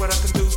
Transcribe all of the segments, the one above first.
the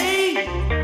Da